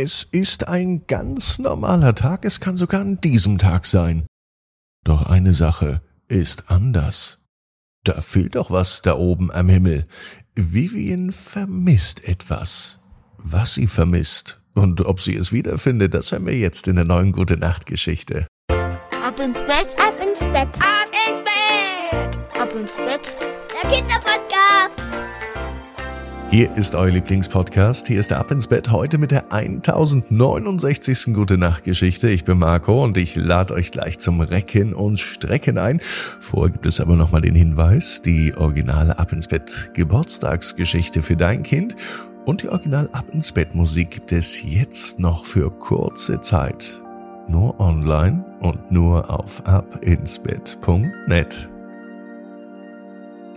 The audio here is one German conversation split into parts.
Es ist ein ganz normaler Tag, es kann sogar an diesem Tag sein. Doch eine Sache ist anders. Da fehlt doch was da oben am Himmel. Vivian vermisst etwas. Was sie vermisst und ob sie es wiederfindet, das hören wir jetzt in der neuen Gute Nacht Geschichte. Ab ins Bett, ab ins Bett, ab ins Bett, ab ins Bett. Der Kinderpodcast. Hier ist euer Lieblingspodcast. Hier ist der Ab ins Bett heute mit der 1069. Gute Nacht Geschichte. Ich bin Marco und ich lade euch gleich zum Recken und Strecken ein. Vorher gibt es aber nochmal den Hinweis, die originale Ab ins Bett Geburtstagsgeschichte für dein Kind und die original Ab ins Bett Musik gibt es jetzt noch für kurze Zeit. Nur online und nur auf abinsbett.net.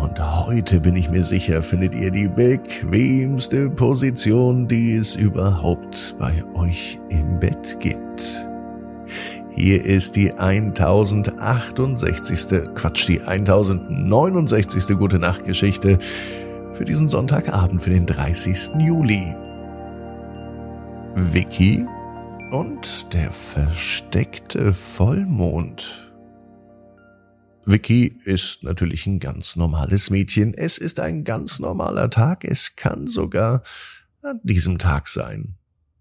und heute bin ich mir sicher, findet ihr die bequemste Position, die es überhaupt bei euch im Bett gibt. Hier ist die 1068. Quatsch, die 1069. Gute Nacht Geschichte für diesen Sonntagabend, für den 30. Juli. Vicky und der versteckte Vollmond. Vicky ist natürlich ein ganz normales Mädchen. Es ist ein ganz normaler Tag. Es kann sogar an diesem Tag sein.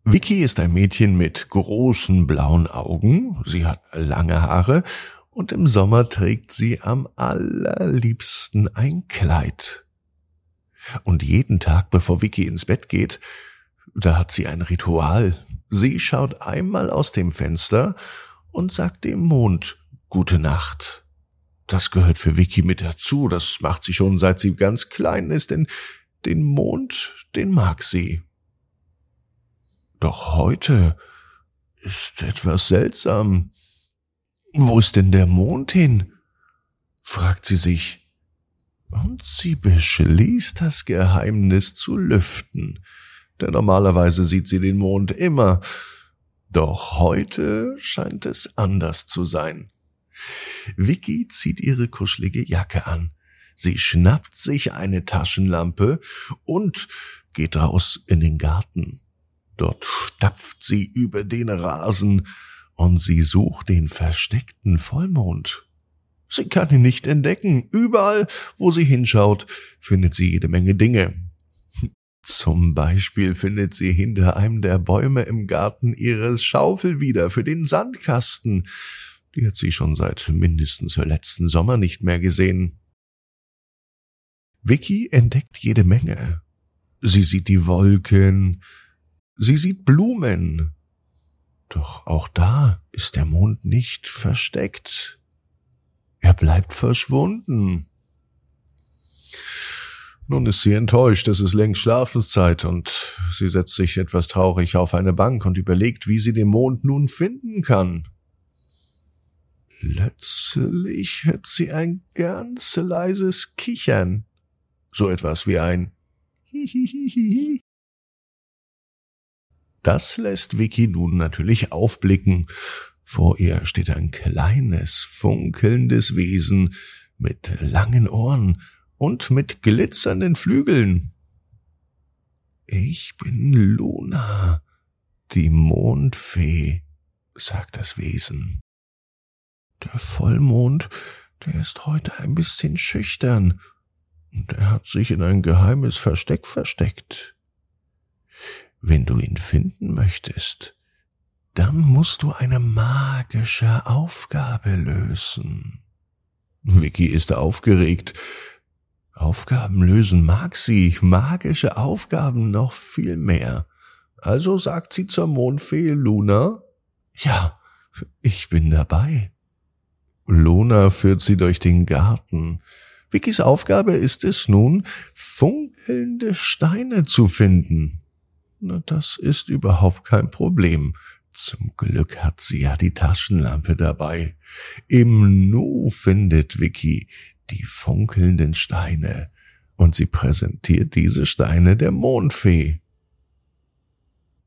Vicky ist ein Mädchen mit großen blauen Augen. Sie hat lange Haare und im Sommer trägt sie am allerliebsten ein Kleid. Und jeden Tag, bevor Vicky ins Bett geht, da hat sie ein Ritual. Sie schaut einmal aus dem Fenster und sagt dem Mond Gute Nacht. Das gehört für Vicky mit dazu. Das macht sie schon seit sie ganz klein ist, denn den Mond, den mag sie. Doch heute ist etwas seltsam. Wo ist denn der Mond hin? fragt sie sich. Und sie beschließt, das Geheimnis zu lüften, denn normalerweise sieht sie den Mond immer. Doch heute scheint es anders zu sein. Vicky zieht ihre kuschelige Jacke an. Sie schnappt sich eine Taschenlampe und geht raus in den Garten. Dort stapft sie über den Rasen und sie sucht den versteckten Vollmond. Sie kann ihn nicht entdecken. Überall, wo sie hinschaut, findet sie jede Menge Dinge. Zum Beispiel findet sie hinter einem der Bäume im Garten ihres Schaufel wieder für den Sandkasten. Die hat sie schon seit mindestens letzten Sommer nicht mehr gesehen. Vicky entdeckt jede Menge. Sie sieht die Wolken, sie sieht Blumen. Doch auch da ist der Mond nicht versteckt. Er bleibt verschwunden. Nun ist sie enttäuscht, es ist längst Schlafenszeit und sie setzt sich etwas traurig auf eine Bank und überlegt, wie sie den Mond nun finden kann. Plötzlich hört sie ein ganz leises Kichern. So etwas wie ein Hihihihi. Das lässt Vicky nun natürlich aufblicken. Vor ihr steht ein kleines, funkelndes Wesen mit langen Ohren und mit glitzernden Flügeln. Ich bin Luna, die Mondfee, sagt das Wesen. Der Vollmond, der ist heute ein bisschen schüchtern, und er hat sich in ein geheimes Versteck versteckt. Wenn du ihn finden möchtest, dann musst du eine magische Aufgabe lösen. Vicky ist aufgeregt. Aufgaben lösen mag sie, magische Aufgaben noch viel mehr. Also sagt sie zur Mondfee Luna, ja, ich bin dabei. Lona führt sie durch den Garten. Vickys Aufgabe ist es nun, funkelnde Steine zu finden. Na, das ist überhaupt kein Problem. Zum Glück hat sie ja die Taschenlampe dabei. Im Nu findet Vicky die funkelnden Steine und sie präsentiert diese Steine der Mondfee.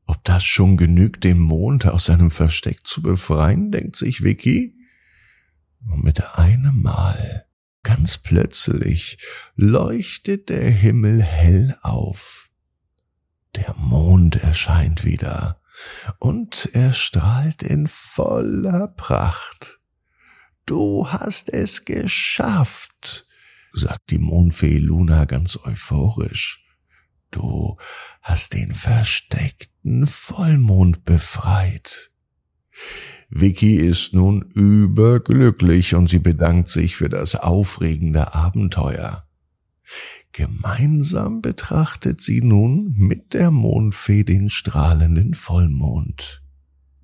Ob das schon genügt, den Mond aus seinem Versteck zu befreien, denkt sich Vicky. Und mit einem Mal, ganz plötzlich, leuchtet der Himmel hell auf. Der Mond erscheint wieder und er strahlt in voller Pracht. Du hast es geschafft, sagt die Mondfee Luna ganz euphorisch. Du hast den versteckten Vollmond befreit. Vicky ist nun überglücklich und sie bedankt sich für das aufregende Abenteuer. Gemeinsam betrachtet sie nun mit der Mondfee den strahlenden Vollmond.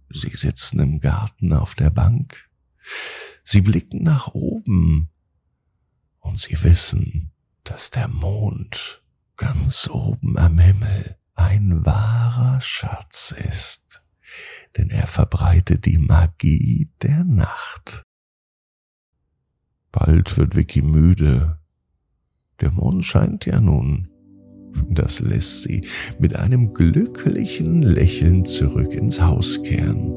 Sie sitzen im Garten auf der Bank. Sie blicken nach oben und sie wissen, dass der Mond ganz oben am Himmel ein wahrer Schatz ist, denn er verbreitet die Magie der Nacht. Bald wird Vicky müde der Mond scheint ja nun. Das lässt sie mit einem glücklichen Lächeln zurück ins Haus kehren.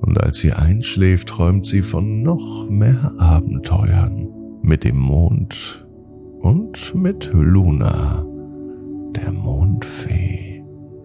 Und als sie einschläft, träumt sie von noch mehr Abenteuern mit dem Mond und mit Luna, der Mondfee.